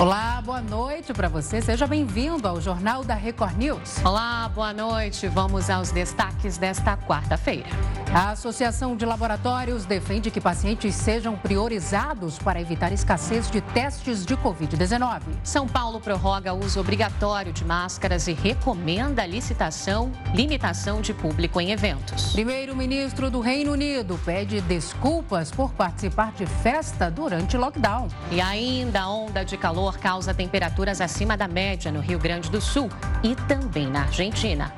Olá, boa noite para você. Seja bem-vindo ao Jornal da Record News. Olá, boa noite. Vamos aos destaques desta quarta-feira. A Associação de Laboratórios defende que pacientes sejam priorizados para evitar escassez de testes de Covid-19. São Paulo prorroga o uso obrigatório de máscaras e recomenda a licitação, limitação de público em eventos. Primeiro-ministro do Reino Unido pede desculpas por participar de festa durante lockdown. E ainda a onda de calor calor causa temperaturas acima da média no Rio Grande do Sul e também na Argentina.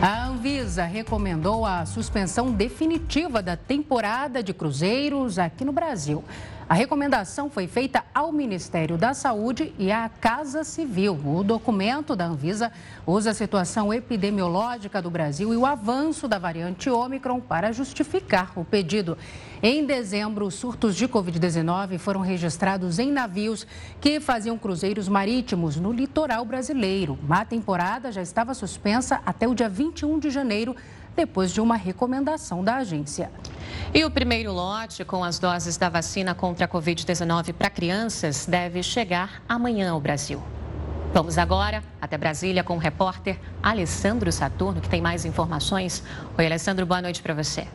A Anvisa recomendou a suspensão definitiva da temporada de cruzeiros aqui no Brasil. A recomendação foi feita ao Ministério da Saúde e à Casa Civil. O documento da Anvisa usa a situação epidemiológica do Brasil e o avanço da variante Ômicron para justificar o pedido. Em dezembro, surtos de Covid-19 foram registrados em navios que faziam cruzeiros marítimos no litoral brasileiro. A temporada já estava suspensa até o dia 21 de janeiro depois de uma recomendação da agência. E o primeiro lote com as doses da vacina contra a Covid-19 para crianças deve chegar amanhã ao Brasil. Vamos agora até Brasília com o repórter Alessandro Saturno, que tem mais informações. Oi, Alessandro, boa noite para você.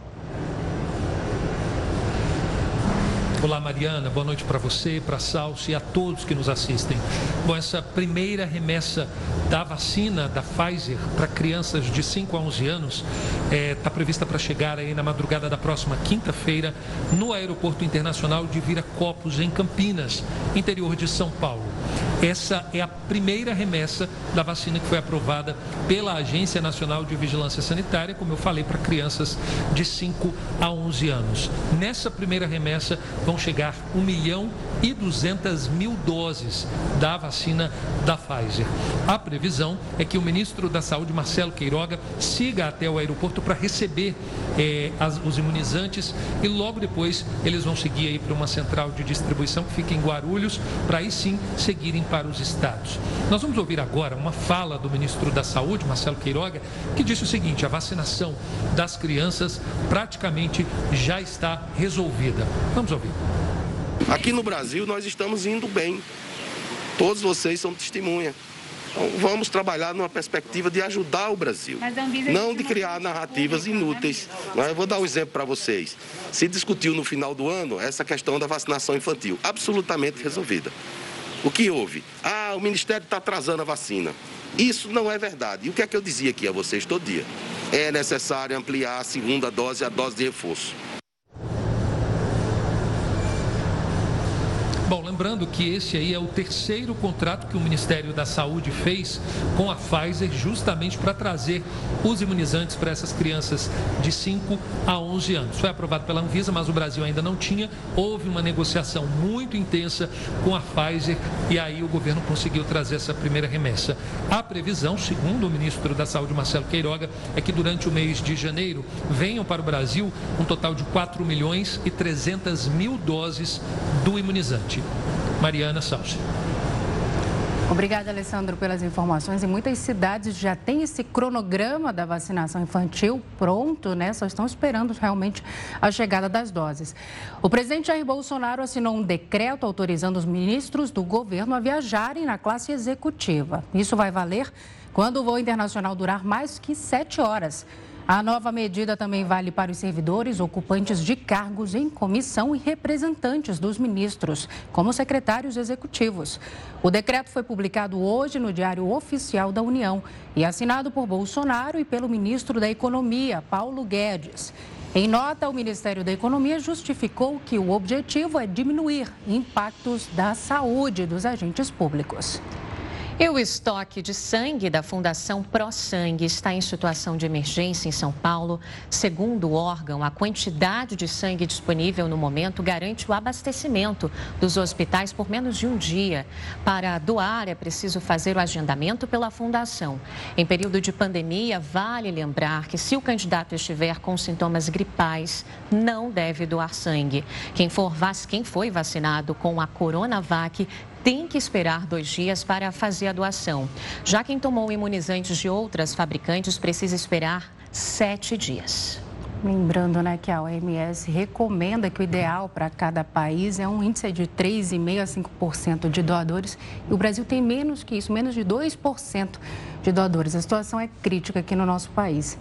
Olá, Mariana. Boa noite para você, para Salso e a todos que nos assistem. Bom, essa primeira remessa da vacina da Pfizer para crianças de 5 a 11 anos está é, tá prevista para chegar aí na madrugada da próxima quinta-feira no Aeroporto Internacional de Viracopos, em Campinas, interior de São Paulo. Essa é a primeira remessa da vacina que foi aprovada pela Agência Nacional de Vigilância Sanitária, como eu falei, para crianças de 5 a 11 anos. Nessa primeira remessa vão chegar 1 milhão e 200 mil doses da vacina da Pfizer. A previsão é que o ministro da Saúde, Marcelo Queiroga, siga até o aeroporto para receber eh, as, os imunizantes e logo depois eles vão seguir aí para uma central de distribuição que fica em Guarulhos, para aí sim seguirem para os estados. Nós vamos ouvir agora uma fala do ministro da Saúde, Marcelo Queiroga, que disse o seguinte: a vacinação das crianças praticamente já está resolvida. Vamos ouvir. Aqui no Brasil nós estamos indo bem. Todos vocês são testemunha. Então, vamos trabalhar numa perspectiva de ajudar o Brasil, não de criar narrativas inúteis. Eu vou dar um exemplo para vocês. Se discutiu no final do ano essa questão da vacinação infantil, absolutamente resolvida. O que houve? Ah, o Ministério está atrasando a vacina. Isso não é verdade. E o que é que eu dizia aqui a vocês todo dia? É necessário ampliar a segunda dose e a dose de reforço. Bom, lembrando que esse aí é o terceiro contrato que o Ministério da Saúde fez com a Pfizer, justamente para trazer os imunizantes para essas crianças de 5 a 11 anos. Foi aprovado pela Anvisa, mas o Brasil ainda não tinha. Houve uma negociação muito intensa com a Pfizer e aí o governo conseguiu trazer essa primeira remessa. A previsão, segundo o ministro da Saúde, Marcelo Queiroga, é que durante o mês de janeiro venham para o Brasil um total de 4 milhões e 300 mil doses do imunizante. Mariana Salsi. Obrigada, Alessandro, pelas informações. Em muitas cidades já tem esse cronograma da vacinação infantil pronto, né? Só estão esperando realmente a chegada das doses. O presidente Jair Bolsonaro assinou um decreto autorizando os ministros do governo a viajarem na classe executiva. Isso vai valer quando o voo internacional durar mais que sete horas. A nova medida também vale para os servidores ocupantes de cargos em comissão e representantes dos ministros, como secretários executivos. O decreto foi publicado hoje no Diário Oficial da União e assinado por Bolsonaro e pelo ministro da Economia, Paulo Guedes. Em nota, o Ministério da Economia justificou que o objetivo é diminuir impactos da saúde dos agentes públicos. E o estoque de sangue da Fundação Pro Sangue está em situação de emergência em São Paulo. Segundo o órgão, a quantidade de sangue disponível no momento garante o abastecimento dos hospitais por menos de um dia. Para doar, é preciso fazer o agendamento pela Fundação. Em período de pandemia, vale lembrar que se o candidato estiver com sintomas gripais, não deve doar sangue. Quem, for, quem foi vacinado com a Coronavac tem que esperar dois dias para fazer a doação. Já quem tomou imunizantes de outras fabricantes precisa esperar sete dias. Lembrando né, que a OMS recomenda que o ideal para cada país é um índice de 3,5% a 5% de doadores. E o Brasil tem menos que isso, menos de 2% de doadores. A situação é crítica aqui no nosso país.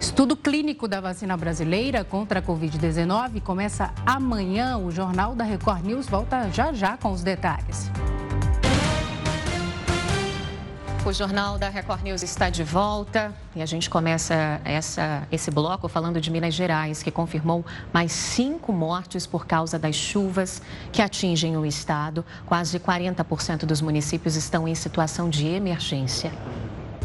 Estudo clínico da vacina brasileira contra a Covid-19 começa amanhã. O Jornal da Record News volta já já com os detalhes. O Jornal da Record News está de volta e a gente começa essa, esse bloco falando de Minas Gerais, que confirmou mais cinco mortes por causa das chuvas que atingem o estado. Quase 40% dos municípios estão em situação de emergência.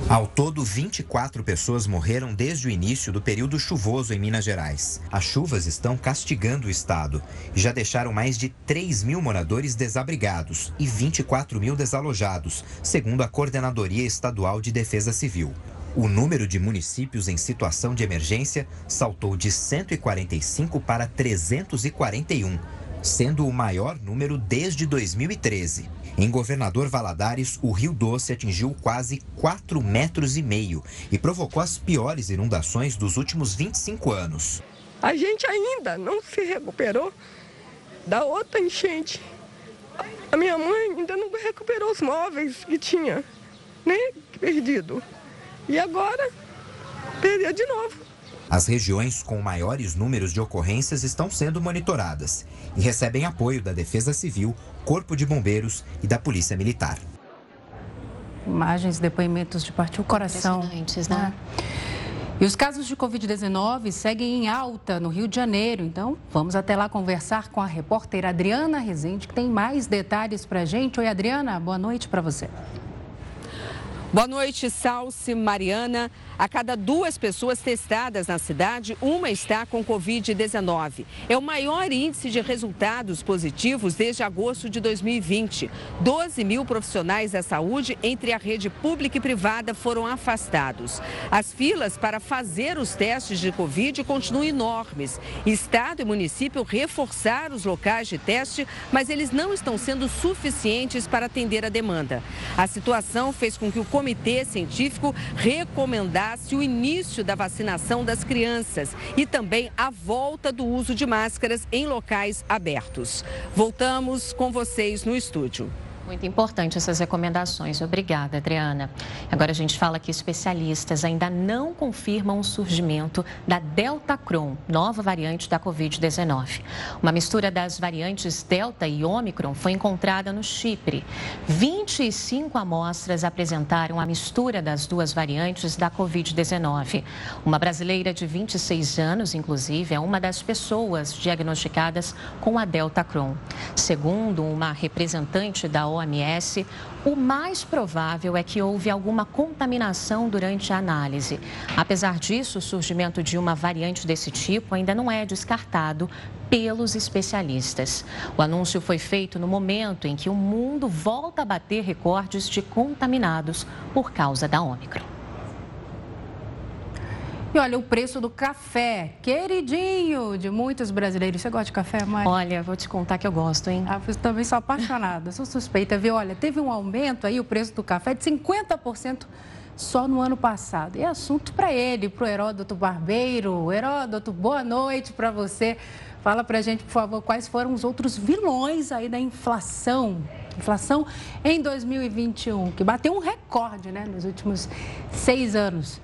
Ao todo, 24 pessoas morreram desde o início do período chuvoso em Minas Gerais. As chuvas estão castigando o estado e já deixaram mais de 3 mil moradores desabrigados e 24 mil desalojados, segundo a Coordenadoria Estadual de Defesa Civil. O número de municípios em situação de emergência saltou de 145 para 341, sendo o maior número desde 2013. Em Governador Valadares, o Rio Doce atingiu quase 4 metros e meio e provocou as piores inundações dos últimos 25 anos. A gente ainda não se recuperou da outra enchente. A minha mãe ainda não recuperou os móveis que tinha, né, perdido. E agora, perdeu de novo. As regiões com maiores números de ocorrências estão sendo monitoradas e recebem apoio da Defesa Civil, Corpo de Bombeiros e da Polícia Militar. Imagens, depoimentos de partir o coração. né? E os casos de Covid-19 seguem em alta no Rio de Janeiro. Então, vamos até lá conversar com a repórter Adriana Rezende, que tem mais detalhes para a gente. Oi, Adriana, boa noite para você. Boa noite, Salce, Mariana. A cada duas pessoas testadas na cidade, uma está com Covid-19. É o maior índice de resultados positivos desde agosto de 2020. 12 mil profissionais da saúde entre a rede pública e privada foram afastados. As filas para fazer os testes de Covid continuam enormes. Estado e município reforçaram os locais de teste, mas eles não estão sendo suficientes para atender a demanda. A situação fez com que o comitê científico recomendasse o início da vacinação das crianças e também a volta do uso de máscaras em locais abertos. Voltamos com vocês no estúdio. Muito importante essas recomendações. Obrigada, Adriana. Agora a gente fala que especialistas ainda não confirmam o surgimento da Delta Cron, nova variante da Covid-19. Uma mistura das variantes Delta e Omicron foi encontrada no Chipre. 25 amostras apresentaram a mistura das duas variantes da Covid-19. Uma brasileira de 26 anos, inclusive, é uma das pessoas diagnosticadas com a Delta Cron. Segundo uma representante da OMS, o mais provável é que houve alguma contaminação durante a análise. Apesar disso, o surgimento de uma variante desse tipo ainda não é descartado pelos especialistas. O anúncio foi feito no momento em que o mundo volta a bater recordes de contaminados por causa da Ômicron. E olha, o preço do café, queridinho de muitos brasileiros. Você gosta de café, Mari? Olha, vou te contar que eu gosto, hein? Ah, eu também sou apaixonada, sou suspeita, viu? Olha, teve um aumento aí, o preço do café de 50% só no ano passado. E é assunto para ele, para o Heródoto Barbeiro. Heródoto, boa noite para você. Fala para gente, por favor, quais foram os outros vilões aí da inflação. Inflação em 2021, que bateu um recorde, né, nos últimos seis anos.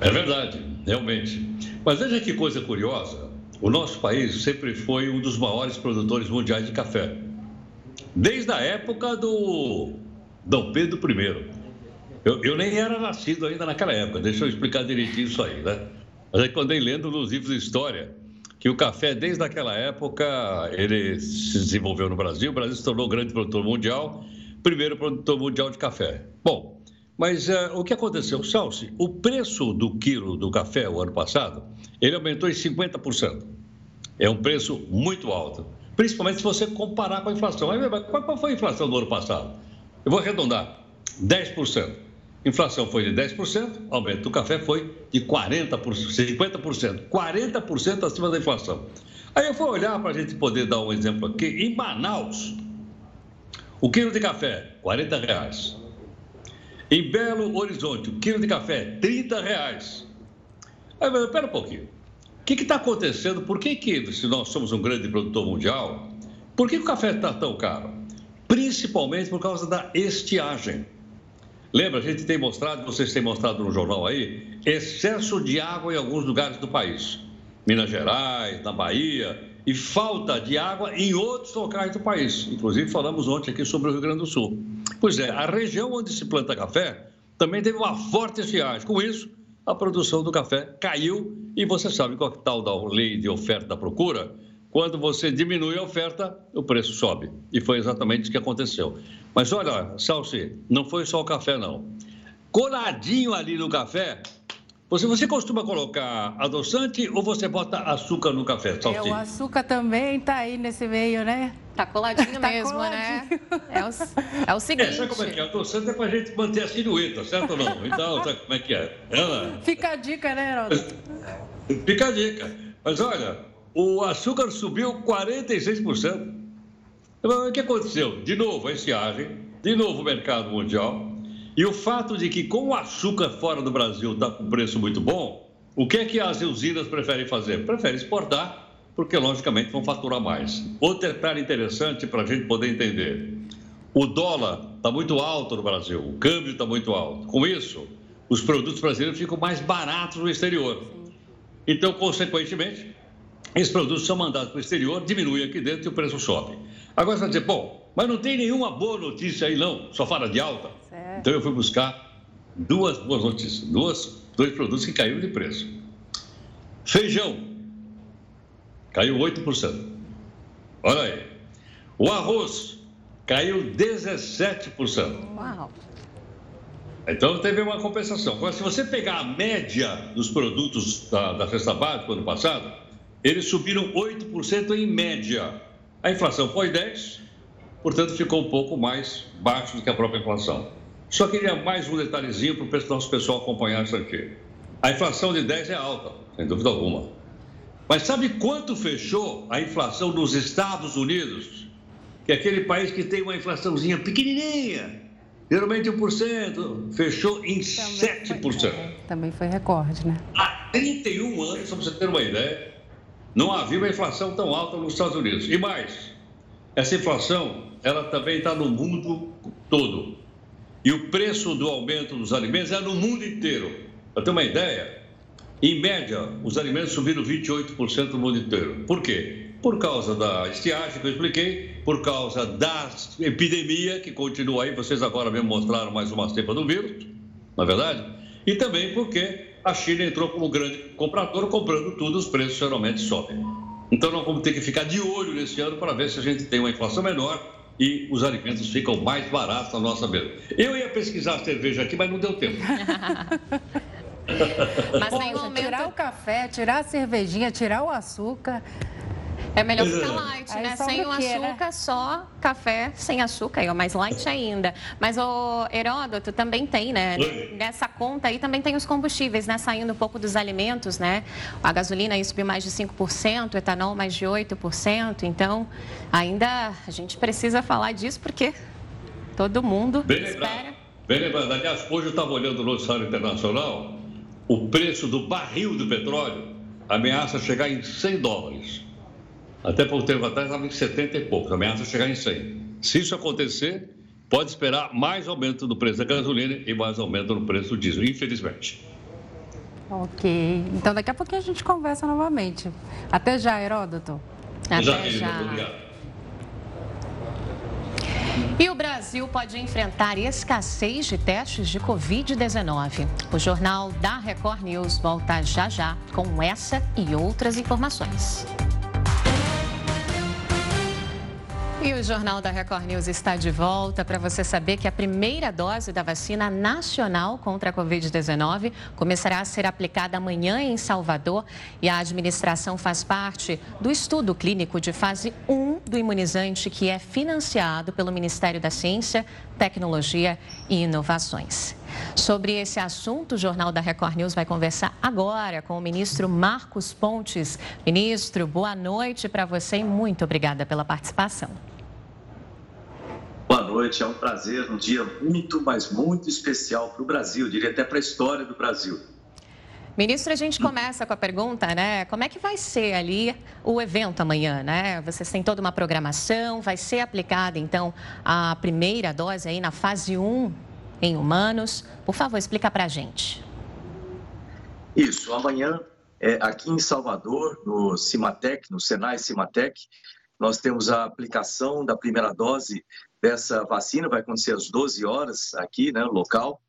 É verdade, realmente. Mas veja que coisa curiosa: o nosso país sempre foi um dos maiores produtores mundiais de café. Desde a época do Dom Pedro I. Eu, eu nem era nascido ainda naquela época, deixa eu explicar direitinho isso aí, né? Mas aí quando eu lendo nos livros de história que o café, desde aquela época, ele se desenvolveu no Brasil, o Brasil se tornou grande produtor mundial, primeiro produtor mundial de café. Bom, mas uh, o que aconteceu? Salsi, o preço do quilo do café o ano passado, ele aumentou em 50%. É um preço muito alto, principalmente se você comparar com a inflação. Qual foi a inflação do ano passado? Eu vou arredondar, 10%. Inflação foi de 10%, aumento do café foi de 40%, 50%, 40% acima da inflação. Aí eu vou olhar para a gente poder dar um exemplo aqui. Em Manaus, O quilo de café, 40 reais. Em Belo Horizonte, o quilo de café, 30 reais. Aí, pera um pouquinho. O que está acontecendo? Por que, que, se nós somos um grande produtor mundial, por que, que o café está tão caro? Principalmente por causa da estiagem. Lembra, a gente tem mostrado, vocês têm mostrado no jornal aí, excesso de água em alguns lugares do país. Minas Gerais, na Bahia, e falta de água em outros locais do país. Inclusive, falamos ontem aqui sobre o Rio Grande do Sul. Pois é, a região onde se planta café também teve uma forte estiagem. Com isso, a produção do café caiu e você sabe qual é tal da lei de oferta da procura? Quando você diminui a oferta, o preço sobe. E foi exatamente isso que aconteceu. Mas olha, Salsi, não foi só o café, não. Coladinho ali no café, você, você costuma colocar adoçante ou você bota açúcar no café? É, o açúcar também está aí nesse meio, né? Tá coladinho tá mesmo, né? coladinho. né? É o, é o seguinte. É, sabe como é que é? Adoçante é pra gente manter a silhueta, certo ou não? Então, sabe como é que é? Ela... Fica a dica, né, Heródoto? Fica a dica. Mas olha, o açúcar subiu 46%. O que aconteceu? De novo a estiagem, de novo o mercado mundial. E o fato de que, com o açúcar fora do Brasil está com preço muito bom, o que é que as usinas preferem fazer? Preferem exportar, porque logicamente vão faturar mais. Outro detalhe interessante para a gente poder entender: o dólar está muito alto no Brasil, o câmbio está muito alto. Com isso, os produtos brasileiros ficam mais baratos no exterior. Então, consequentemente, esses produtos são mandados para o exterior, diminuem aqui dentro e o preço sobe. Agora você vai dizer, bom, mas não tem nenhuma boa notícia aí não, só fala de alta. Certo. Então eu fui buscar duas boas notícias, duas, dois produtos que caíram de preço. Feijão, caiu 8%. Olha aí. O arroz caiu 17%. Uau! Então teve uma compensação. Agora, se você pegar a média dos produtos da, da cesta básica do ano passado, eles subiram 8% em média. A inflação foi 10%, portanto ficou um pouco mais baixo do que a própria inflação. Só queria mais um detalhezinho para o nosso pessoal acompanhar isso aqui. A inflação de 10 é alta, sem dúvida alguma. Mas sabe quanto fechou a inflação nos Estados Unidos? Que é aquele país que tem uma inflaçãozinha pequenininha, geralmente 1%, fechou em também 7%. Foi, é, também foi recorde, né? Há 31 anos, só para você ter uma ideia, não havia uma inflação tão alta nos Estados Unidos. E mais, essa inflação, ela também está no mundo todo. E o preço do aumento dos alimentos é no mundo inteiro. Para ter uma ideia, em média, os alimentos subiram 28% no mundo inteiro. Por quê? Por causa da estiagem que eu expliquei, por causa da epidemia que continua aí, vocês agora mesmo mostraram mais uma cepa do vírus, na é verdade, e também porque a China entrou como grande comprador, comprando tudo, os preços geralmente sobem. Então nós vamos ter que ficar de olho nesse ano para ver se a gente tem uma inflação menor e os alimentos ficam mais baratos na nossa mesa. Eu ia pesquisar cerveja aqui, mas não deu tempo. mas Poxa, tirar o café, tirar a cervejinha, tirar o açúcar. É melhor ficar é. light, né? Sem o né? açúcar, né? só café sem açúcar, é mais light ainda. Mas o Heródoto também tem, né? Nessa conta aí também tem os combustíveis, né? Saindo um pouco dos alimentos, né? A gasolina aí subiu mais de 5%, o etanol mais de 8%. Então, ainda a gente precisa falar disso porque todo mundo Bem espera. Lembrado. Bem lembrado. Aliás, hoje eu estava olhando no noticiário internacional, o preço do barril do petróleo ameaça chegar em 100 dólares. Até pouco tempo atrás estava em 70 e pouco, ameaça chegar em 100. Se isso acontecer, pode esperar mais aumento do preço da gasolina e mais aumento no preço do diesel, infelizmente. Ok. Então daqui a pouquinho a gente conversa novamente. Até já, Heródoto. Até já. já. Obrigado. E o Brasil pode enfrentar escassez de testes de Covid-19. O jornal da Record News volta já já com essa e outras informações. E o Jornal da Record News está de volta para você saber que a primeira dose da vacina nacional contra a Covid-19 começará a ser aplicada amanhã em Salvador e a administração faz parte do estudo clínico de fase 1 do imunizante que é financiado pelo Ministério da Ciência, Tecnologia e Inovações. Sobre esse assunto, o Jornal da Record News vai conversar agora com o ministro Marcos Pontes. Ministro, boa noite para você e muito obrigada pela participação. Noite. É um prazer, um dia muito, mas muito especial para o Brasil, diria até para a história do Brasil. Ministro, a gente começa com a pergunta, né? Como é que vai ser ali o evento amanhã, né? Vocês têm toda uma programação, vai ser aplicada então a primeira dose aí na fase 1 em humanos. Por favor, explica para a gente. Isso, amanhã, é, aqui em Salvador, no Cimatec, no Senai Cimatec, nós temos a aplicação da primeira dose dessa vacina, vai acontecer às 12 horas aqui, né, local.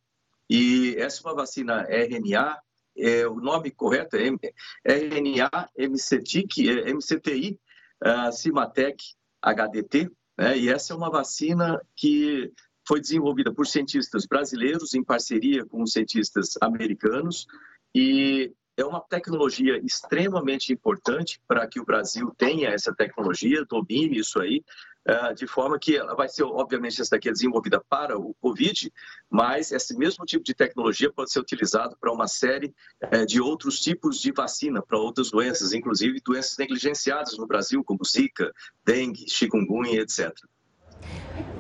E essa é uma vacina RNA, é, o nome correto é RNA MCTIC, é, MCTI, uh, Cimatec HDT, né, e essa é uma vacina que foi desenvolvida por cientistas brasileiros em parceria com cientistas americanos e é uma tecnologia extremamente importante para que o Brasil tenha essa tecnologia, domine isso aí, eh, de forma que ela vai ser, obviamente, essa daqui é desenvolvida para o Covid, mas esse mesmo tipo de tecnologia pode ser utilizado para uma série eh, de outros tipos de vacina, para outras doenças, inclusive doenças negligenciadas no Brasil, como Zika, dengue, chikungunya, etc.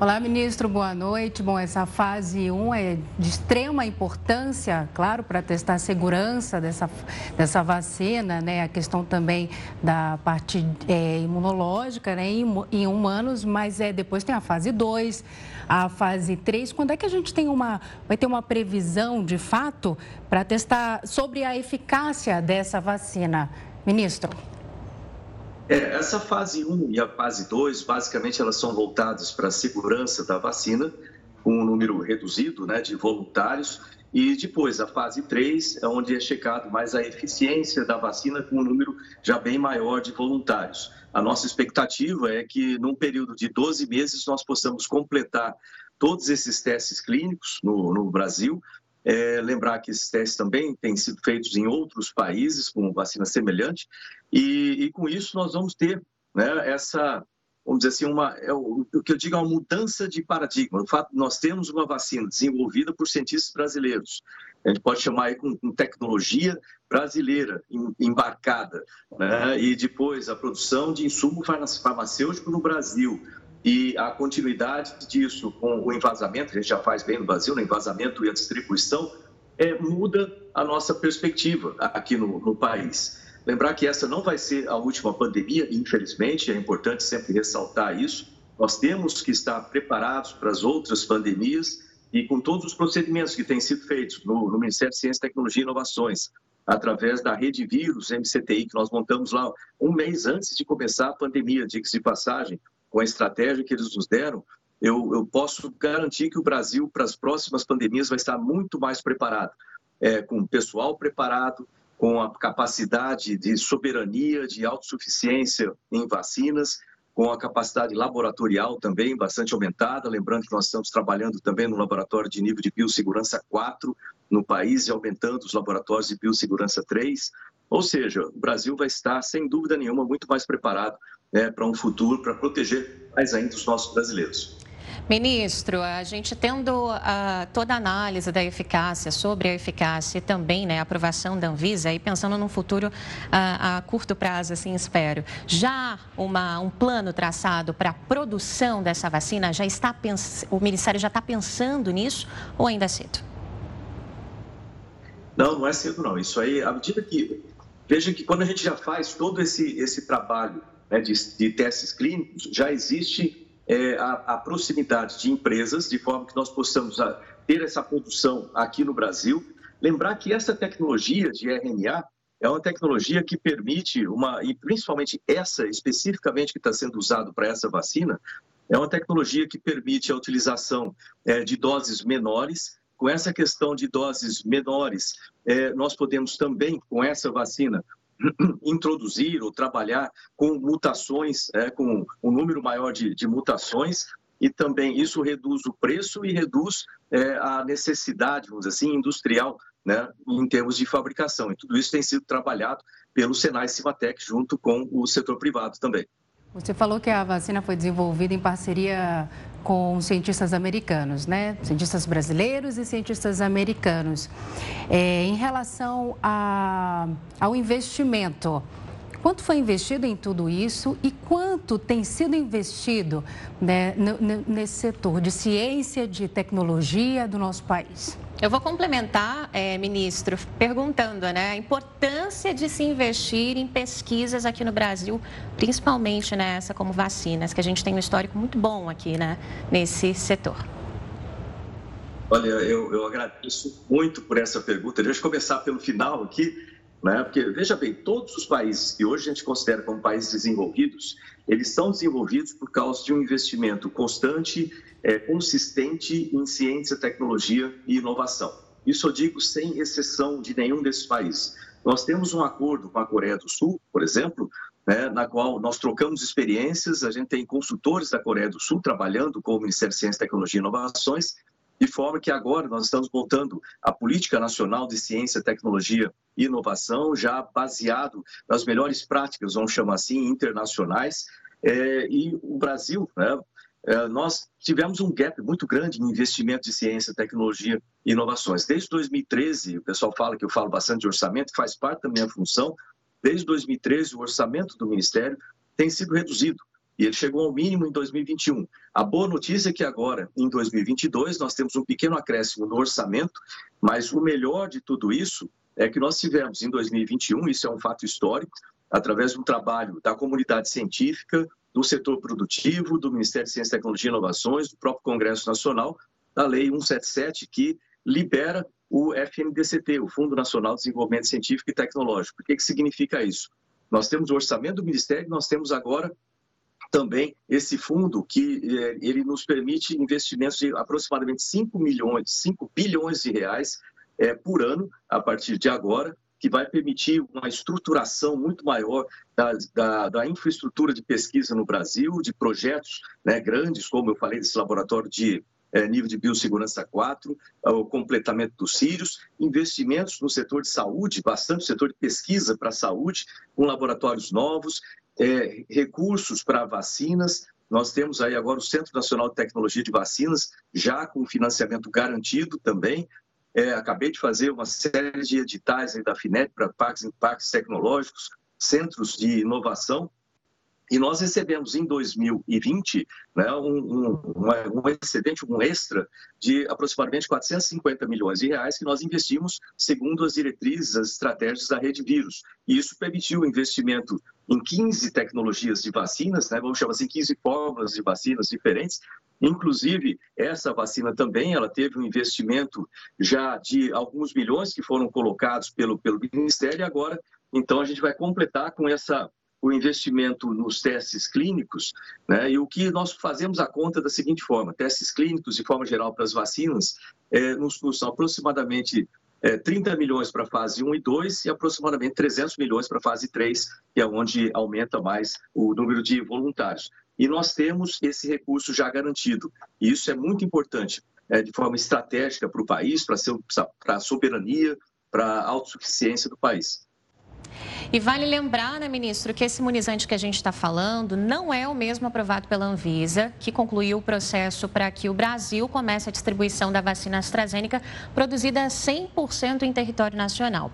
Olá, ministro, boa noite. Bom, essa fase 1 é de extrema importância, claro, para testar a segurança dessa, dessa vacina, né? A questão também da parte é, imunológica, né? Em, em, humanos, mas é, depois tem a fase 2, a fase 3. Quando é que a gente tem uma, vai ter uma previsão, de fato, para testar sobre a eficácia dessa vacina? Ministro. É, essa fase 1 e a fase 2, basicamente, elas são voltadas para a segurança da vacina, com um número reduzido né, de voluntários, e depois a fase 3 é onde é checado mais a eficiência da vacina com um número já bem maior de voluntários. A nossa expectativa é que, num período de 12 meses, nós possamos completar todos esses testes clínicos no, no Brasil, é, lembrar que esses testes também têm sido feitos em outros países com vacina semelhante e, e com isso nós vamos ter né, essa, vamos dizer assim, uma, é o, o, que eu digo é uma mudança de paradigma. O fato nós temos uma vacina desenvolvida por cientistas brasileiros, a gente pode chamar aí com, com tecnologia brasileira embarcada, né, e depois a produção de insumo farmacêutico no Brasil, e a continuidade disso com o envasamento, que a gente já faz bem no Brasil, no envasamento e a distribuição, é, muda a nossa perspectiva aqui no, no país. Lembrar que essa não vai ser a última pandemia, infelizmente, é importante sempre ressaltar isso. Nós temos que estar preparados para as outras pandemias e com todos os procedimentos que têm sido feitos no, no Ministério de Ciência, Tecnologia e Inovações, através da rede vírus MCTI, que nós montamos lá um mês antes de começar a pandemia, diga-se de passagem, com a estratégia que eles nos deram, eu, eu posso garantir que o Brasil, para as próximas pandemias, vai estar muito mais preparado, é, com pessoal preparado, com a capacidade de soberania, de autossuficiência em vacinas, com a capacidade laboratorial também bastante aumentada. Lembrando que nós estamos trabalhando também no laboratório de nível de biossegurança 4 no país e aumentando os laboratórios de biossegurança 3. Ou seja, o Brasil vai estar, sem dúvida nenhuma, muito mais preparado né, para um futuro, para proteger mais ainda os nossos brasileiros. Ministro, a gente tendo uh, toda a análise da eficácia, sobre a eficácia e também né, a aprovação da Anvisa, e pensando num futuro uh, a curto prazo, assim espero, já uma, um plano traçado para a produção dessa vacina, já está o Ministério já está pensando nisso ou ainda é cedo? Não, não é cedo não. Isso aí, à medida que Veja que quando a gente já faz todo esse, esse trabalho né, de, de, testes clínicos, já existe é, a, a, proximidade de empresas, de forma que nós possamos ah, ter essa produção aqui no Brasil. Lembrar que essa tecnologia de RNA é uma tecnologia que permite uma, e principalmente essa especificamente que está sendo usado para essa vacina, é uma tecnologia que permite a utilização é, de doses menores com essa questão de doses menores, é, nós podemos também, com essa vacina, introduzir ou trabalhar com mutações, é, com um número maior de, de, mutações, e também isso reduz o preço e reduz é, a necessidade, vamos dizer assim, industrial, né, em termos de fabricação. E tudo isso tem sido trabalhado pelo Senai Cimatec, junto com o setor privado também. Você falou que a vacina foi desenvolvida em parceria com cientistas americanos, né? Cientistas brasileiros e cientistas americanos. É, em relação a, ao investimento, Quanto foi investido em tudo isso e quanto tem sido investido né, nesse setor de ciência, de tecnologia do nosso país? Eu vou complementar, é, ministro, perguntando né, a importância de se investir em pesquisas aqui no Brasil, principalmente nessa como vacinas, que a gente tem um histórico muito bom aqui né, nesse setor. Olha, eu, eu agradeço muito por essa pergunta. Deixa eu começar pelo final aqui, né? porque, veja bem, todos os países que hoje a gente considera como países desenvolvidos, eles são desenvolvidos por causa de um investimento constante é, consistente em ciência, tecnologia e inovação. Isso eu digo sem exceção de nenhum desses países. Nós temos um acordo com a Coreia do Sul, por exemplo, né, na qual nós trocamos experiências, a gente tem consultores da Coreia do Sul trabalhando com o Ministério de Ciência, Tecnologia e Inovações, de forma que agora nós estamos montando a Política Nacional de Ciência, Tecnologia e Inovação, já baseado nas melhores práticas, vamos chamar assim, internacionais, é, e o Brasil, né, é, nós tivemos um gap muito grande em investimento de ciência, tecnologia e inovações. Desde 2013, o pessoal fala que eu falo bastante de orçamento, faz parte da minha função. Desde 2013, o orçamento do Ministério tem sido reduzido e ele chegou ao mínimo em 2021. A boa notícia é que agora, em 2022, nós temos um pequeno acréscimo no orçamento, mas o melhor de tudo isso é que nós tivemos em 2021, isso é um fato histórico, através de um trabalho da comunidade científica, do setor produtivo, do Ministério de Ciência, Tecnologia e Inovações, do próprio Congresso Nacional, da Lei 177, que libera o FNDCT, o Fundo Nacional de Desenvolvimento Científico e Tecnológico. O que, que significa isso? Nós temos o orçamento do Ministério, nós temos agora também esse fundo que eh, ele nos permite investimentos de aproximadamente 5 milhões, 5 bilhões de reais eh, por ano a partir de agora que vai permitir uma estruturação muito maior da, da, da infraestrutura de pesquisa no Brasil, de projetos né, grandes, como eu falei, desse laboratório de é, nível de biossegurança 4, o completamento dos sírios, investimentos no setor de saúde, bastante setor de pesquisa para a saúde, com laboratórios novos, é, recursos para vacinas. Nós temos aí agora o Centro Nacional de Tecnologia de Vacinas, já com financiamento garantido também, é, acabei de fazer uma série de editais da FINEP para parques, parques tecnológicos, centros de inovação, e nós recebemos em 2020 né, um, um, um, excedente, um extra de aproximadamente 450 milhões de reais que nós investimos segundo as diretrizes, as estratégias da rede vírus. E isso permitiu o investimento em 15 tecnologias de vacinas, né, vamos chamar assim, 15 formas de vacinas diferentes, Inclusive, essa vacina também, ela teve um investimento já de alguns milhões que foram colocados pelo, pelo Ministério e agora, então, a gente vai completar com essa o investimento nos testes clínicos, né? e o que nós fazemos a conta da seguinte forma, testes clínicos, de forma geral, para as vacinas, é, nos custam aproximadamente é, 30 milhões para a fase 1 e 2 e aproximadamente 300 milhões para a fase 3, que é onde aumenta mais o número de voluntários. E nós temos esse recurso já garantido. E isso é muito importante, é, de forma estratégica para o país, para a soberania, para a autossuficiência do país. E vale lembrar, né, ministro, que esse imunizante que a gente está falando não é o mesmo aprovado pela Anvisa, que concluiu o processo para que o Brasil comece a distribuição da vacina AstraZeneca produzida 100% em território nacional.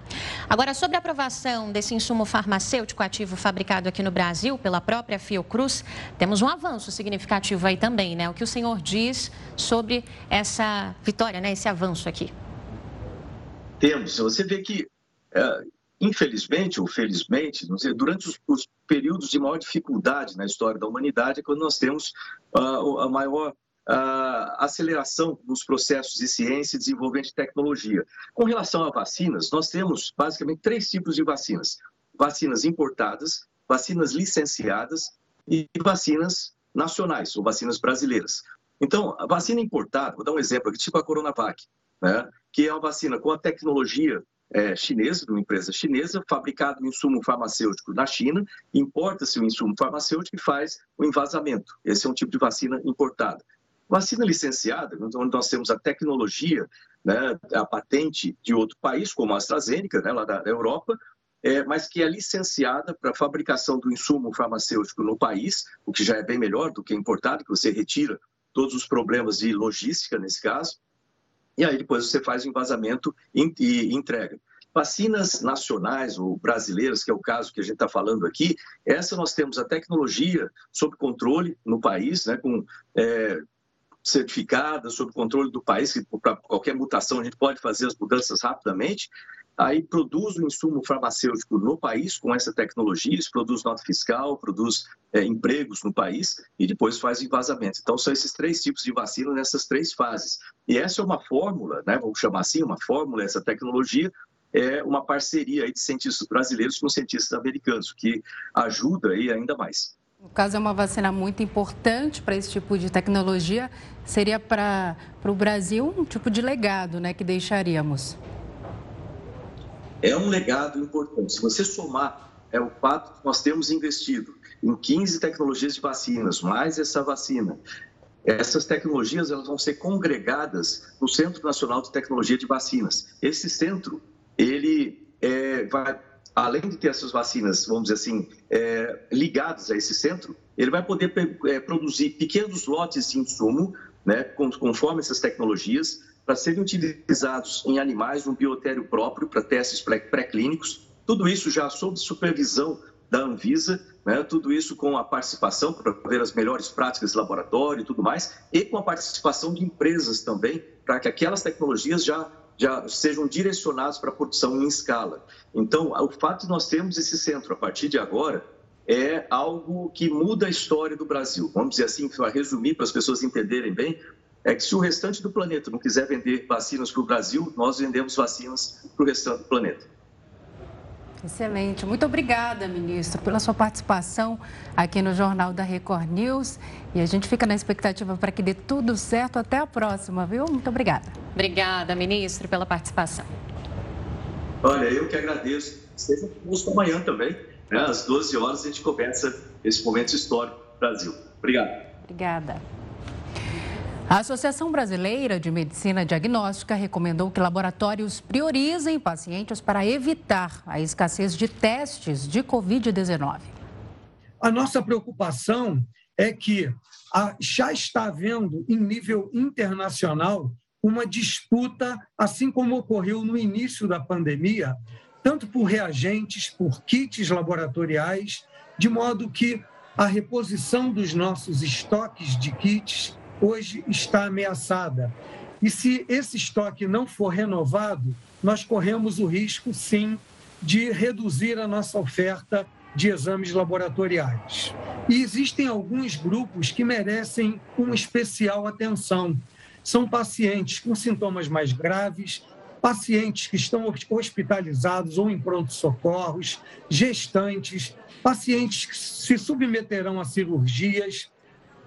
Agora, sobre a aprovação desse insumo farmacêutico ativo fabricado aqui no Brasil pela própria Fiocruz, temos um avanço significativo aí também, né? O que o senhor diz sobre essa vitória, né? Esse avanço aqui? Temos. Você vê que é, Infelizmente ou felizmente, durante os, os, períodos de maior dificuldade na história da humanidade é quando nós temos uh, a maior uh, aceleração nos processos de ciência e desenvolvimento de tecnologia. Com relação a vacinas, nós temos basicamente três tipos de vacinas: vacinas importadas, vacinas licenciadas e vacinas nacionais ou vacinas brasileiras. Então, a vacina importada, vou dar um exemplo aqui, tipo a Coronavac, né, que é uma vacina com a tecnologia é, chinesa, de uma empresa chinesa, fabricado um insumo farmacêutico na China, importa-se o insumo farmacêutico e faz o envasamento. Esse é um tipo de vacina importada. Vacina licenciada, onde nós temos a tecnologia, né, a patente de outro país, como a AstraZeneca, né, lá da Europa, é, mas que é licenciada para fabricação do insumo farmacêutico no país, o que já é bem melhor do que importado, que você retira todos os problemas de logística nesse caso, e aí depois você faz o envasamento e entrega. Vacinas nacionais ou brasileiras, que é o caso que a gente está falando aqui, essa nós temos a tecnologia sob controle no país, né, com é, certificada, sob controle do país, que para qualquer mutação a gente pode fazer as mudanças rapidamente. Aí produz o insumo farmacêutico no país com essa tecnologia, isso produz nota fiscal, produz é, empregos no país e depois faz vazamento. Então, são esses três tipos de vacina nessas três fases. E essa é uma fórmula, né, vamos chamar assim, uma fórmula, essa tecnologia, é uma parceria de cientistas brasileiros com cientistas americanos, que ajuda aí ainda mais. No caso, é uma vacina muito importante para esse tipo de tecnologia. Seria para o Brasil um tipo de legado né, que deixaríamos. É um legado importante. Se você somar é o fato que nós temos investido em 15 tecnologias de vacinas, mais essa vacina, essas tecnologias elas vão ser congregadas no Centro Nacional de Tecnologia de Vacinas. Esse centro ele é, vai, além de ter essas vacinas, vamos dizer assim, é, ligadas a esse centro, ele vai poder é, produzir pequenos lotes de insumo, né, conforme essas tecnologias, para serem utilizados em animais, um biotério próprio para testes pré-clínicos. Tudo isso já sob supervisão da Anvisa, né, tudo isso com a participação para ver as melhores práticas de laboratório e tudo mais, e com a participação de empresas também, para que aquelas tecnologias já já sejam direcionados para a produção em escala. Então, o fato de nós termos esse centro a partir de agora é algo que muda a história do Brasil. Vamos dizer assim, para resumir, para as pessoas entenderem bem, é que se o restante do planeta não quiser vender vacinas para o Brasil, nós vendemos vacinas para o restante do planeta. Excelente. Muito obrigada, ministro, pela sua participação aqui no Jornal da Record News. E a gente fica na expectativa para que dê tudo certo. Até a próxima, viu? Muito obrigada. Obrigada, ministro, pela participação. Olha, eu que agradeço. Seja conosco amanhã também. Né? Às 12 horas a gente começa esse momento histórico do Brasil. Obrigado. Obrigada. A Associação Brasileira de Medicina Diagnóstica recomendou que laboratórios priorizem pacientes para evitar a escassez de testes de Covid-19. A nossa preocupação é que já está havendo, em nível internacional, uma disputa, assim como ocorreu no início da pandemia, tanto por reagentes, por kits laboratoriais, de modo que a reposição dos nossos estoques de kits hoje está ameaçada. E se esse estoque não for renovado, nós corremos o risco, sim, de reduzir a nossa oferta de exames laboratoriais. E existem alguns grupos que merecem uma especial atenção. São pacientes com sintomas mais graves, pacientes que estão hospitalizados ou em pronto-socorros, gestantes, pacientes que se submeterão a cirurgias,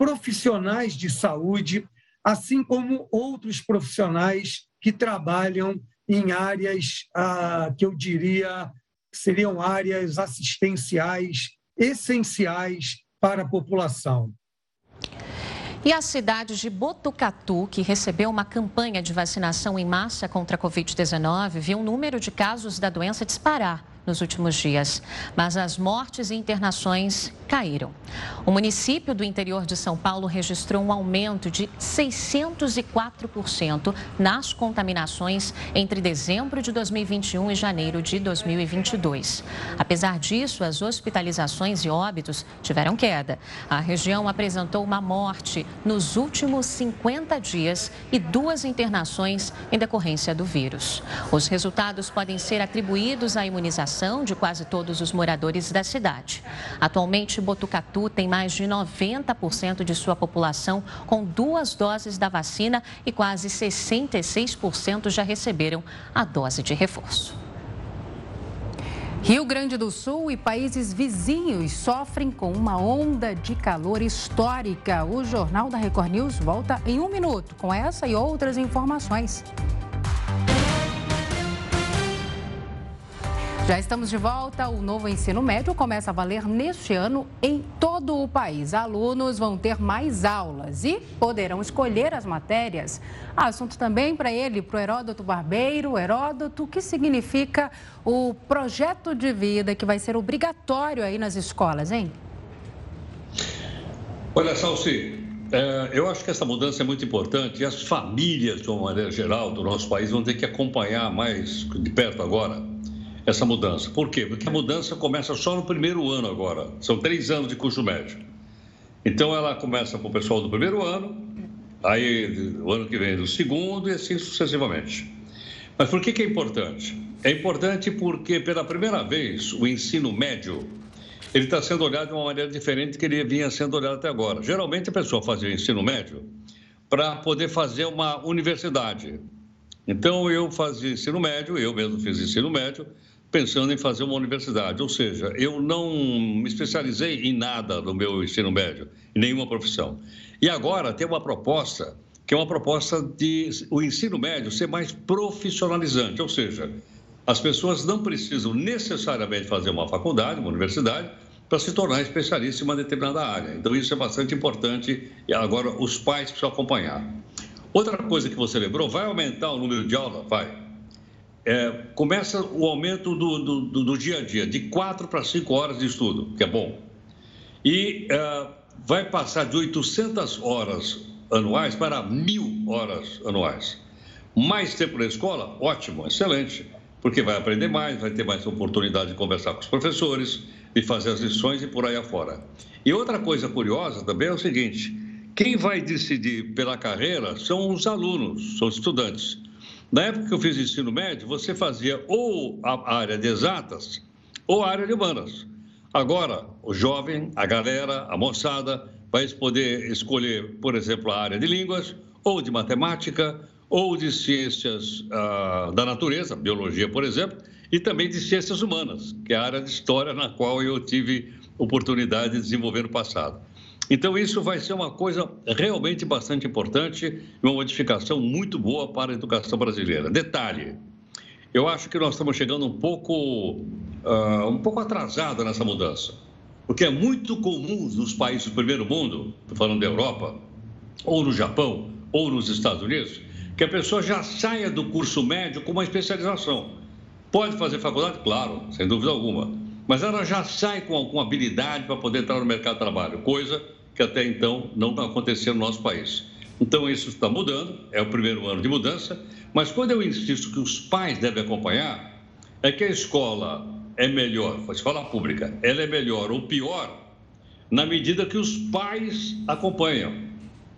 profissionais de saúde, assim como outros profissionais que trabalham em áreas ah, que eu diria seriam áreas assistenciais essenciais para a população. E a cidade de Botucatu, que recebeu uma campanha de vacinação em massa contra a Covid-19, viu o número de casos da doença disparar nos últimos dias, mas as mortes e internações caíram. O município do interior de São Paulo registrou um aumento de 604% nas contaminações entre dezembro de 2021 e janeiro de 2022. Apesar disso, as hospitalizações e óbitos tiveram queda. A região apresentou uma morte nos últimos 50 dias e duas internações em decorrência do vírus. Os resultados podem ser atribuídos à imunização de quase todos os moradores da cidade. Atualmente, Botucatu tem mais de 90% de sua população com duas doses da vacina e quase 66% já receberam a dose de reforço. Rio Grande do Sul e países vizinhos sofrem com uma onda de calor histórica. O Jornal da Record News volta em um minuto com essa e outras informações. Já estamos de volta. O novo ensino médio começa a valer neste ano em todo o país. Alunos vão ter mais aulas e poderão escolher as matérias. Assunto também para ele, para o Heródoto Barbeiro. Heródoto, o que significa o projeto de vida que vai ser obrigatório aí nas escolas, hein? Olha, Salsi, é, eu acho que essa mudança é muito importante e as famílias, de uma maneira geral, do nosso país vão ter que acompanhar mais de perto agora essa mudança. Por quê? Porque a mudança começa só no primeiro ano agora. São três anos de curso médio. Então, ela começa para o pessoal do primeiro ano, aí o ano que vem do segundo e assim sucessivamente. Mas por que, que é importante? É importante porque, pela primeira vez, o ensino médio ele está sendo olhado de uma maneira diferente que ele vinha sendo olhado até agora. Geralmente, a pessoa fazia o ensino médio para poder fazer uma universidade. Então, eu fazia ensino médio, eu mesmo fiz ensino médio, pensando em fazer uma universidade. Ou seja, eu não me especializei em nada no meu ensino médio, em nenhuma profissão. E agora tem uma proposta, que é uma proposta de o ensino médio ser mais profissionalizante, ou seja, as pessoas não precisam necessariamente fazer uma faculdade, uma universidade, para se tornar especialista em uma determinada área. Então, isso é bastante importante e agora os pais precisam acompanhar. Outra coisa que você lembrou, vai aumentar o número de aulas? Vai. É, começa o aumento do, do, do, dia a dia, de quatro para cinco horas de estudo, que é bom. E é, vai passar de 800 horas anuais para mil horas anuais. Mais tempo na escola? Ótimo, excelente, porque vai aprender mais, vai ter mais oportunidade de conversar com os professores, de fazer as lições e por aí afora. E outra coisa curiosa também é o seguinte: quem vai decidir pela carreira são os alunos, são os estudantes. Na época que eu fiz ensino médio, você fazia ou a área de exatas ou a área de humanas. Agora, o jovem, a galera, a moçada, vai poder escolher, por exemplo, a área de línguas, ou de matemática, ou de ciências ah, da natureza, biologia, por exemplo, e também de ciências humanas, que é a área de história na qual eu tive oportunidade de desenvolver no passado. Então, isso vai ser uma coisa realmente bastante importante, uma modificação muito boa para a educação brasileira. Detalhe, eu acho que nós estamos chegando um pouco, uh, um pouco atrasado nessa mudança, porque é muito comum nos países do primeiro mundo, estou falando da Europa, ou no Japão, ou nos Estados Unidos, que a pessoa já saia do curso médio com uma especialização. Pode fazer faculdade? Claro, sem dúvida alguma. Mas ela já sai com alguma habilidade para poder entrar no mercado de trabalho, coisa que até então não acontecia no nosso país. Então, isso está mudando, é o primeiro ano de mudança, mas quando eu insisto que os pais devem acompanhar, é que a escola é melhor, a escola pública, ela é melhor ou pior na medida que os pais acompanham,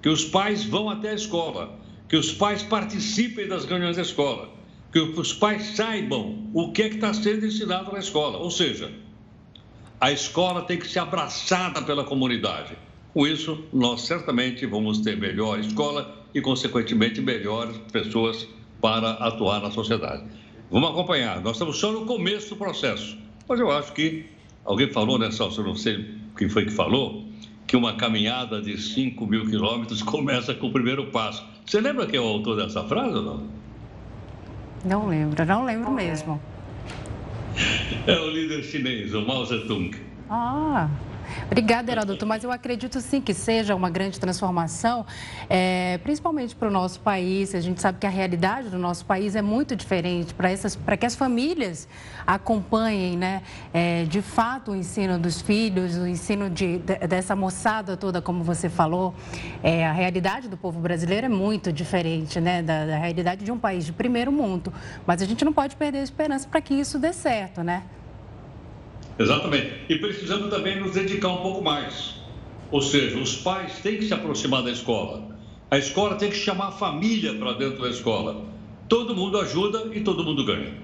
que os pais vão até a escola, que os pais participem das reuniões da escola que os pais saibam o que é que está sendo ensinado na escola. Ou seja, a escola tem que ser abraçada pela comunidade. Com isso, nós certamente vamos ter melhor escola e, consequentemente, melhores pessoas para atuar na sociedade. Vamos acompanhar. Nós estamos só no começo do processo. Mas eu acho que alguém falou nessa, eu não sei quem foi que falou, que uma caminhada de 5 mil quilômetros começa com o primeiro passo. Você lembra quem é o autor dessa frase ou não? Não lembro, não lembro mesmo. É o líder chinês, o Mao Zedong. Ah, Obrigada, Heródoto, mas eu acredito sim que seja uma grande transformação, é, principalmente para o nosso país. A gente sabe que a realidade do nosso país é muito diferente para que as famílias acompanhem, né, é, de fato, o ensino dos filhos, o ensino de, dessa moçada toda, como você falou. É, a realidade do povo brasileiro é muito diferente né, da, da realidade de um país de primeiro mundo. Mas a gente não pode perder a esperança para que isso dê certo, né? Exatamente. E precisamos também nos dedicar um pouco mais. Ou seja, os pais têm que se aproximar da escola. A escola tem que chamar a família para dentro da escola. Todo mundo ajuda e todo mundo ganha.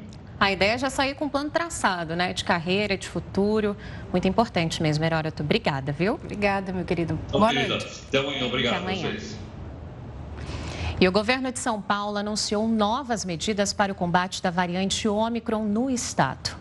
A ideia é já sair com um plano traçado, né? De carreira, de futuro. Muito importante mesmo, Heródoto. Obrigada, viu? Obrigada, meu querido. Então, Boa querida, noite. Até amanhã. Obrigado Até amanhã. a vocês. E o governo de São Paulo anunciou novas medidas para o combate da variante Ômicron no estado.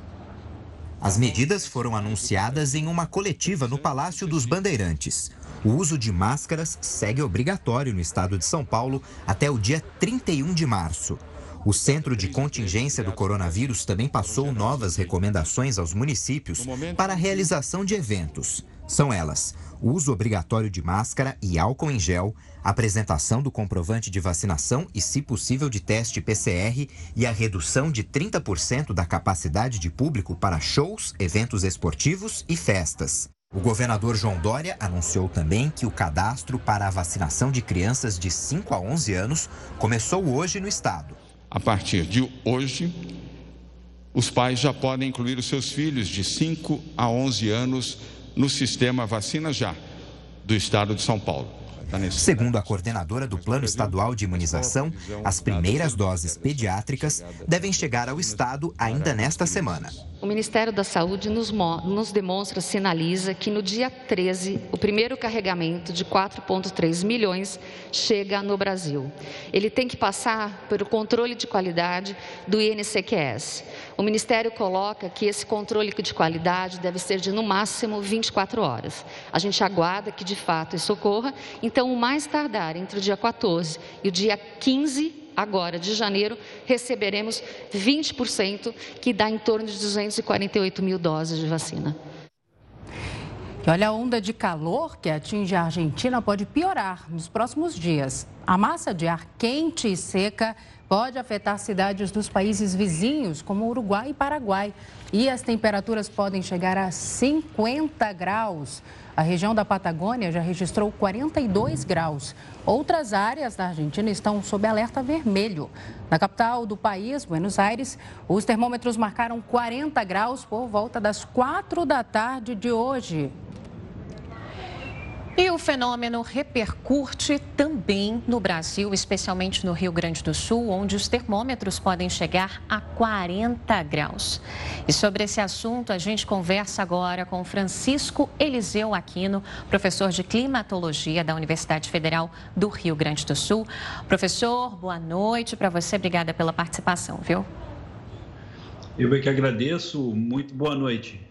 As medidas foram anunciadas em uma coletiva no Palácio dos Bandeirantes. O uso de máscaras segue obrigatório no estado de São Paulo até o dia 31 de março. O Centro de Contingência do Coronavírus também passou novas recomendações aos municípios para a realização de eventos. São elas: uso obrigatório de máscara e álcool em gel, apresentação do comprovante de vacinação e, se possível, de teste PCR e a redução de 30% da capacidade de público para shows, eventos esportivos e festas. O governador João Dória anunciou também que o cadastro para a vacinação de crianças de 5 a 11 anos começou hoje no estado. A partir de hoje, os pais já podem incluir os seus filhos de 5 a 11 anos no sistema Vacina Já do estado de São Paulo. Segundo a coordenadora do Plano Estadual de Imunização, as primeiras doses pediátricas devem chegar ao estado ainda nesta semana. O Ministério da Saúde nos, nos, demonstra, sinaliza que no dia 13, o primeiro carregamento de 4,3 milhões chega no Brasil. Ele tem que passar pelo controle de qualidade do INCQS. O Ministério coloca que esse controle de qualidade deve ser de no máximo 24 horas. A gente aguarda que de fato isso ocorra, então, o mais tardar entre o dia 14 e o dia 15 agora de janeiro, receberemos 20%, que dá em torno de 248 mil doses de vacina. E olha, a onda de calor que atinge a Argentina pode piorar nos próximos dias. A massa de ar quente e seca pode afetar cidades dos países vizinhos, como Uruguai e Paraguai. E as temperaturas podem chegar a 50 graus. A região da Patagônia já registrou 42 graus. Outras áreas da Argentina estão sob alerta vermelho. Na capital do país, Buenos Aires, os termômetros marcaram 40 graus por volta das 4 da tarde de hoje. E o fenômeno repercute também no Brasil, especialmente no Rio Grande do Sul, onde os termômetros podem chegar a 40 graus. E sobre esse assunto, a gente conversa agora com Francisco Eliseu Aquino, professor de climatologia da Universidade Federal do Rio Grande do Sul. Professor, boa noite para você, obrigada pela participação, viu? Eu é que agradeço, muito boa noite.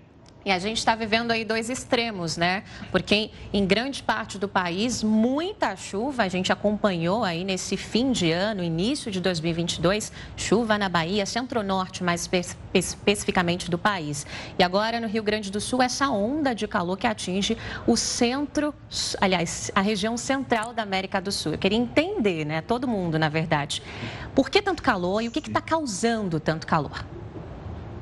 E a gente está vivendo aí dois extremos, né? Porque em grande parte do país, muita chuva, a gente acompanhou aí nesse fim de ano, início de 2022, chuva na Bahia, centro-norte, mais espe especificamente do país. E agora no Rio Grande do Sul, essa onda de calor que atinge o centro, aliás, a região central da América do Sul. Eu queria entender, né? Todo mundo, na verdade, por que tanto calor e o que está causando tanto calor?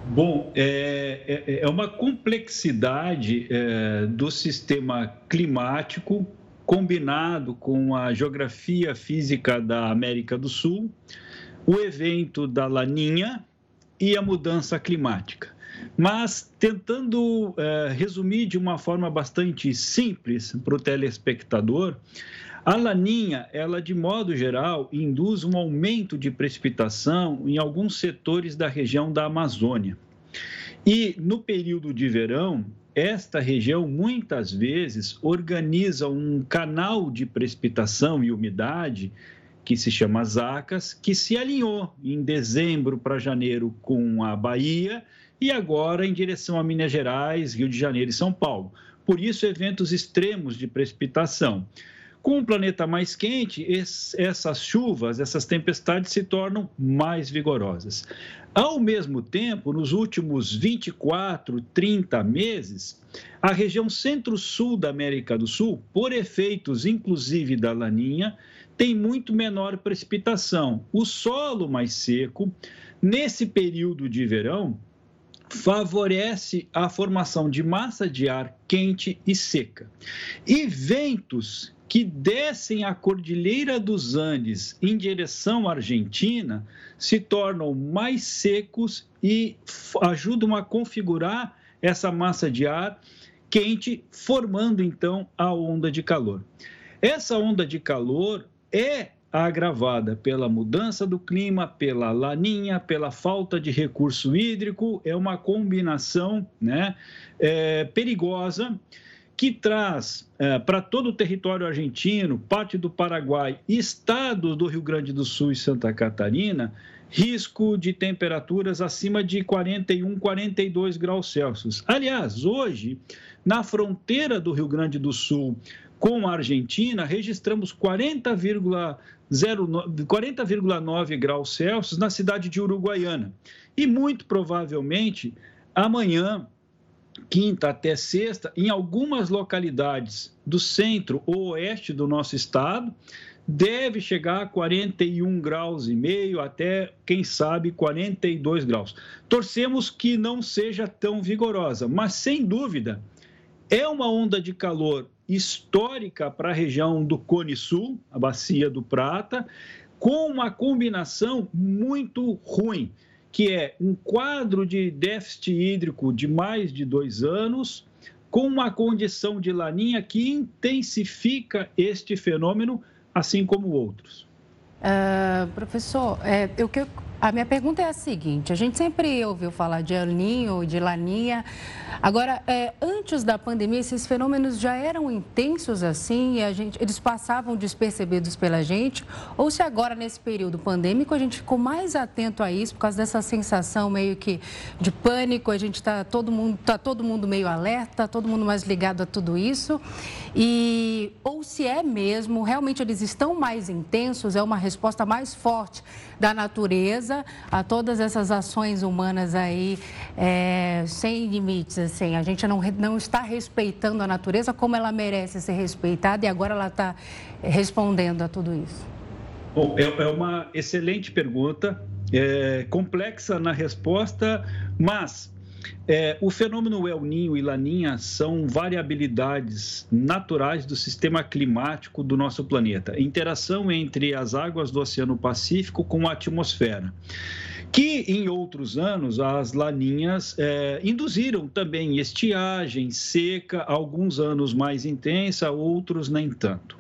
Bom, é, é, é uma complexidade é, do sistema climático combinado com a geografia física da América do Sul, o evento da Laninha e a mudança climática. Mas tentando é, resumir de uma forma bastante simples para o telespectador, a laninha, ela de modo geral induz um aumento de precipitação em alguns setores da região da Amazônia. E no período de verão, esta região muitas vezes organiza um canal de precipitação e umidade que se chama Zacas, que se alinhou em dezembro para janeiro com a Bahia e agora em direção a Minas Gerais, Rio de Janeiro e São Paulo. Por isso, eventos extremos de precipitação. Com o planeta mais quente, essas chuvas, essas tempestades se tornam mais vigorosas. Ao mesmo tempo, nos últimos 24, 30 meses, a região centro-sul da América do Sul, por efeitos inclusive da laninha, tem muito menor precipitação. O solo mais seco, nesse período de verão, favorece a formação de massa de ar quente e seca. E ventos que descem a Cordilheira dos Andes em direção à Argentina se tornam mais secos e ajudam a configurar essa massa de ar quente, formando então a onda de calor. Essa onda de calor é agravada pela mudança do clima, pela laninha, pela falta de recurso hídrico, é uma combinação né, é, perigosa que traz é, para todo o território argentino, parte do Paraguai, estados do Rio Grande do Sul e Santa Catarina, risco de temperaturas acima de 41, 42 graus Celsius. Aliás, hoje, na fronteira do Rio Grande do Sul com a Argentina, registramos 40,9 40, graus Celsius na cidade de Uruguaiana. E muito provavelmente amanhã quinta até sexta, em algumas localidades do centro ou oeste do nosso estado, deve chegar a 41 graus e meio até, quem sabe, 42 graus. Torcemos que não seja tão vigorosa, mas sem dúvida é uma onda de calor histórica para a região do Cone Sul, a bacia do Prata, com uma combinação muito ruim que é um quadro de déficit hídrico de mais de dois anos, com uma condição de laninha que intensifica este fenômeno, assim como outros. Uh, professor, é, eu, a minha pergunta é a seguinte: a gente sempre ouviu falar de El Ninho de Laninha. Agora, é, antes da pandemia, esses fenômenos já eram intensos assim e a gente, eles passavam despercebidos pela gente? Ou se agora, nesse período pandêmico, a gente ficou mais atento a isso por causa dessa sensação meio que de pânico? A gente está todo mundo tá todo mundo meio alerta, todo mundo mais ligado a tudo isso. E ou se é mesmo, realmente eles estão mais intensos? É uma resposta mais forte da natureza a todas essas ações humanas aí é, sem limites, assim. A gente não, não está respeitando a natureza como ela merece ser respeitada e agora ela está respondendo a tudo isso. Bom, é, é uma excelente pergunta, é, complexa na resposta, mas é, o fenômeno El Ninho e Laninha são variabilidades naturais do sistema climático do nosso planeta, interação entre as águas do Oceano Pacífico com a atmosfera que em outros anos as laninhas é, induziram também estiagem, seca, alguns anos mais intensa, outros nem tanto.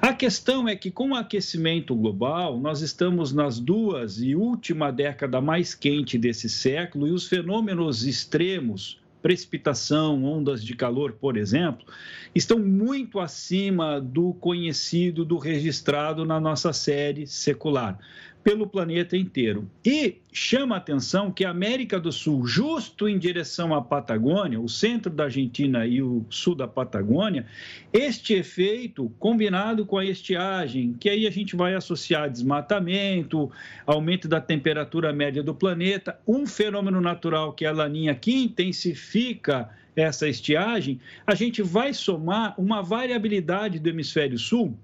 A questão é que com o aquecimento global, nós estamos nas duas e última década mais quente desse século e os fenômenos extremos precipitação, ondas de calor, por exemplo, estão muito acima do conhecido, do registrado na nossa série secular pelo planeta inteiro. E chama a atenção que a América do Sul, justo em direção à Patagônia, o centro da Argentina e o sul da Patagônia, este efeito combinado com a estiagem, que aí a gente vai associar desmatamento, aumento da temperatura média do planeta, um fenômeno natural que é a laninha que intensifica essa estiagem, a gente vai somar uma variabilidade do hemisfério sul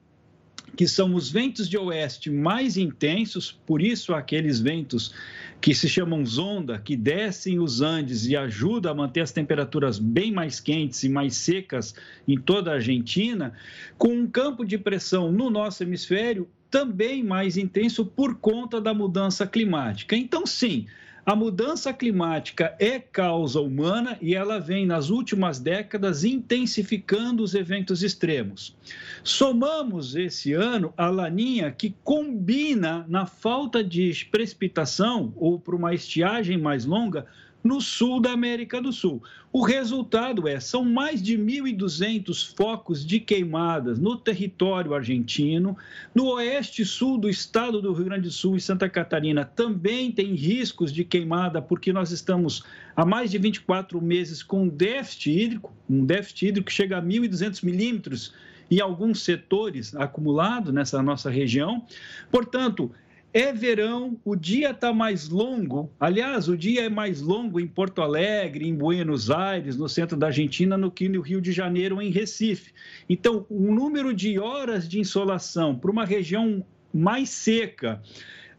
que são os ventos de oeste mais intensos, por isso aqueles ventos que se chamam zonda, que descem os Andes e ajudam a manter as temperaturas bem mais quentes e mais secas em toda a Argentina, com um campo de pressão no nosso hemisfério também mais intenso por conta da mudança climática. Então, sim, a mudança climática é causa humana e ela vem nas últimas décadas intensificando os eventos extremos. Somamos esse ano a laninha que combina na falta de precipitação ou para uma estiagem mais longa no sul da América do Sul. O resultado é, são mais de 1.200 focos de queimadas no território argentino, no oeste e sul do estado do Rio Grande do Sul e Santa Catarina também tem riscos de queimada, porque nós estamos há mais de 24 meses com déficit hídrico, um déficit hídrico que chega a 1.200 milímetros em alguns setores acumulado nessa nossa região. Portanto, é verão, o dia está mais longo. Aliás, o dia é mais longo em Porto Alegre, em Buenos Aires, no centro da Argentina, do que no Rio de Janeiro em Recife. Então, o número de horas de insolação para uma região mais seca,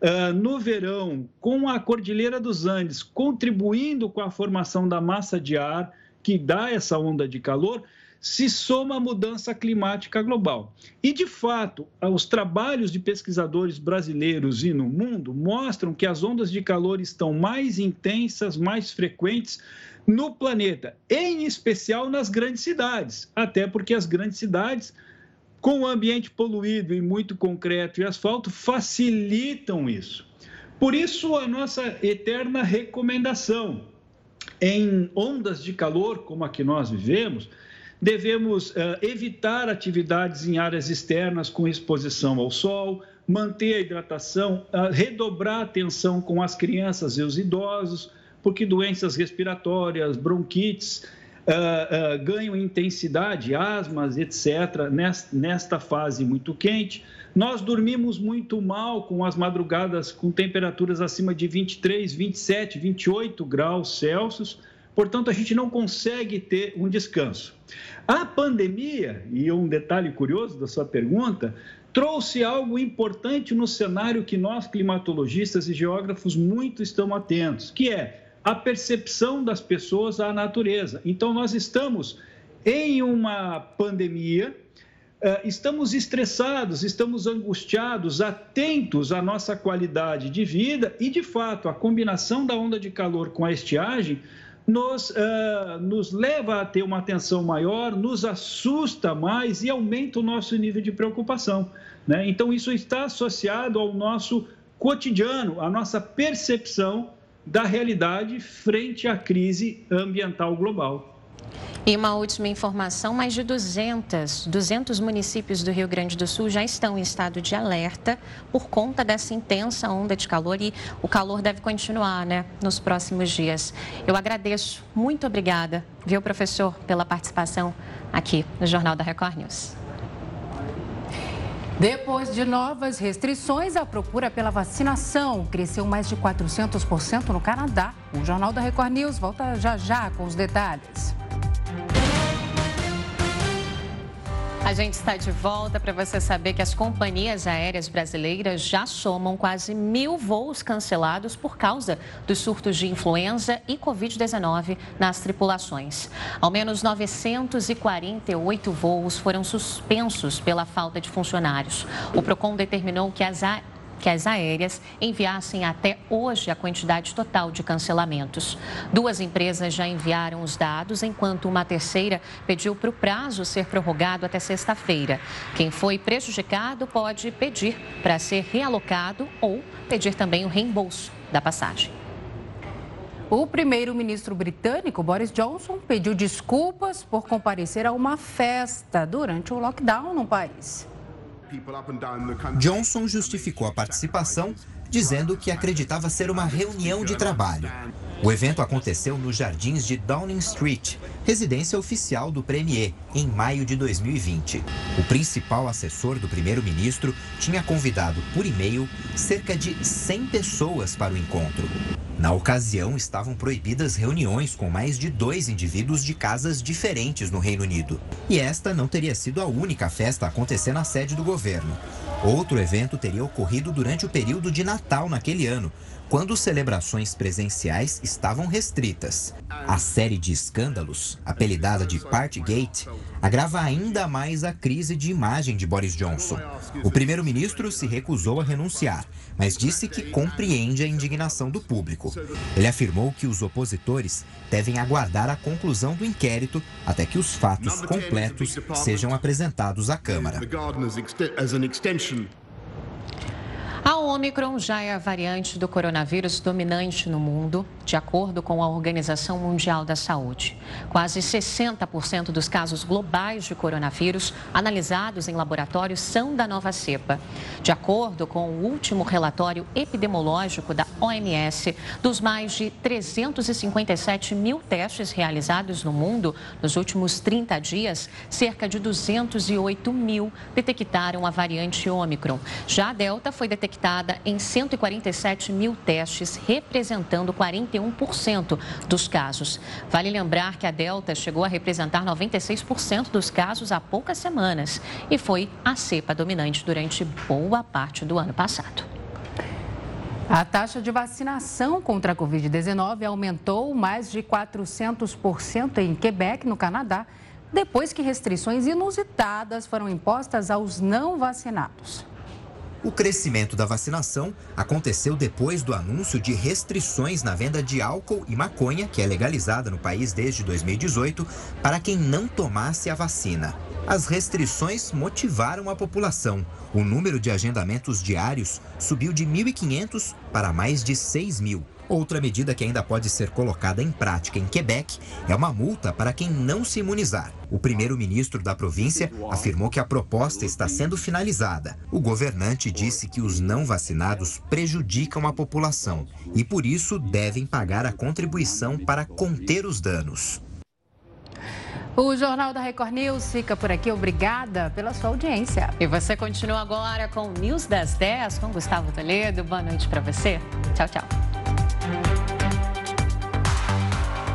Uh, no verão, com a Cordilheira dos Andes contribuindo com a formação da massa de ar que dá essa onda de calor, se soma a mudança climática global. E, de fato, os trabalhos de pesquisadores brasileiros e no mundo mostram que as ondas de calor estão mais intensas, mais frequentes no planeta, em especial nas grandes cidades, até porque as grandes cidades, com o ambiente poluído e muito concreto e asfalto, facilitam isso. Por isso, a nossa eterna recomendação em ondas de calor, como a que nós vivemos, Devemos uh, evitar atividades em áreas externas com exposição ao sol, manter a hidratação, uh, redobrar a atenção com as crianças e os idosos, porque doenças respiratórias, bronquites, uh, ganham intensidade, asmas, etc., nesta, nesta fase muito quente. Nós dormimos muito mal com as madrugadas com temperaturas acima de 23, 27, 28 graus Celsius. Portanto, a gente não consegue ter um descanso. A pandemia, e um detalhe curioso da sua pergunta, trouxe algo importante no cenário que nós, climatologistas e geógrafos, muito estamos atentos, que é a percepção das pessoas à natureza. Então, nós estamos em uma pandemia eh, estamos estressados, estamos angustiados, atentos à nossa qualidade de vida e, de fato, a combinação da onda de calor com a estiagem nos, uh, nos leva a ter uma atenção maior, nos assusta mais e aumenta o nosso nível de preocupação. Né? Então, isso está associado ao nosso cotidiano, à nossa percepção da realidade frente à crise ambiental global. E uma última informação: mais de 200, 200 municípios do Rio Grande do Sul já estão em estado de alerta por conta dessa intensa onda de calor e o calor deve continuar, né, nos próximos dias. Eu agradeço, muito obrigada, viu, professor, pela participação aqui no Jornal da Record News. Depois de novas restrições, a procura pela vacinação cresceu mais de 400% no Canadá. O Jornal da Record News volta já já com os detalhes. A gente está de volta para você saber que as companhias aéreas brasileiras já somam quase mil voos cancelados por causa dos surtos de influenza e Covid-19 nas tripulações. Ao menos 948 voos foram suspensos pela falta de funcionários. O PROCON determinou que as que as aéreas enviassem até hoje a quantidade total de cancelamentos. Duas empresas já enviaram os dados, enquanto uma terceira pediu para o prazo ser prorrogado até sexta-feira. Quem foi prejudicado pode pedir para ser realocado ou pedir também o reembolso da passagem. O primeiro-ministro britânico Boris Johnson pediu desculpas por comparecer a uma festa durante o lockdown no país. Johnson justificou a participação dizendo que acreditava ser uma reunião de trabalho. O evento aconteceu nos jardins de Downing Street, residência oficial do Premier, em maio de 2020. O principal assessor do primeiro-ministro tinha convidado por e-mail cerca de 100 pessoas para o encontro. Na ocasião, estavam proibidas reuniões com mais de dois indivíduos de casas diferentes no Reino Unido. E esta não teria sido a única festa a acontecer na sede do governo. Outro evento teria ocorrido durante o período de Natal naquele ano, quando celebrações presenciais estavam restritas. A série de escândalos, apelidada de Partygate, agrava ainda mais a crise de imagem de Boris Johnson. O primeiro-ministro se recusou a renunciar, mas disse que compreende a indignação do público. Ele afirmou que os opositores devem aguardar a conclusão do inquérito até que os fatos completos sejam apresentados à Câmara. A Omicron já é a variante do coronavírus dominante no mundo, de acordo com a Organização Mundial da Saúde. Quase 60% dos casos globais de coronavírus analisados em laboratórios são da nova cepa. De acordo com o último relatório epidemiológico da OMS, dos mais de 357 mil testes realizados no mundo nos últimos 30 dias, cerca de 208 mil detectaram a variante Omicron. Já a Delta foi detectada em 147 mil testes, representando 41% dos casos. Vale lembrar que a Delta chegou a representar 96% dos casos há poucas semanas e foi a cepa dominante durante boa parte do ano passado. A taxa de vacinação contra a Covid-19 aumentou mais de 400% em Quebec, no Canadá, depois que restrições inusitadas foram impostas aos não vacinados. O crescimento da vacinação aconteceu depois do anúncio de restrições na venda de álcool e maconha, que é legalizada no país desde 2018, para quem não tomasse a vacina. As restrições motivaram a população. O número de agendamentos diários subiu de 1.500 para mais de 6 mil. Outra medida que ainda pode ser colocada em prática em Quebec é uma multa para quem não se imunizar. O primeiro-ministro da província afirmou que a proposta está sendo finalizada. O governante disse que os não vacinados prejudicam a população e, por isso, devem pagar a contribuição para conter os danos. O Jornal da Record News fica por aqui. Obrigada pela sua audiência. E você continua agora com o News das 10 com Gustavo Toledo. Boa noite para você. Tchau, tchau.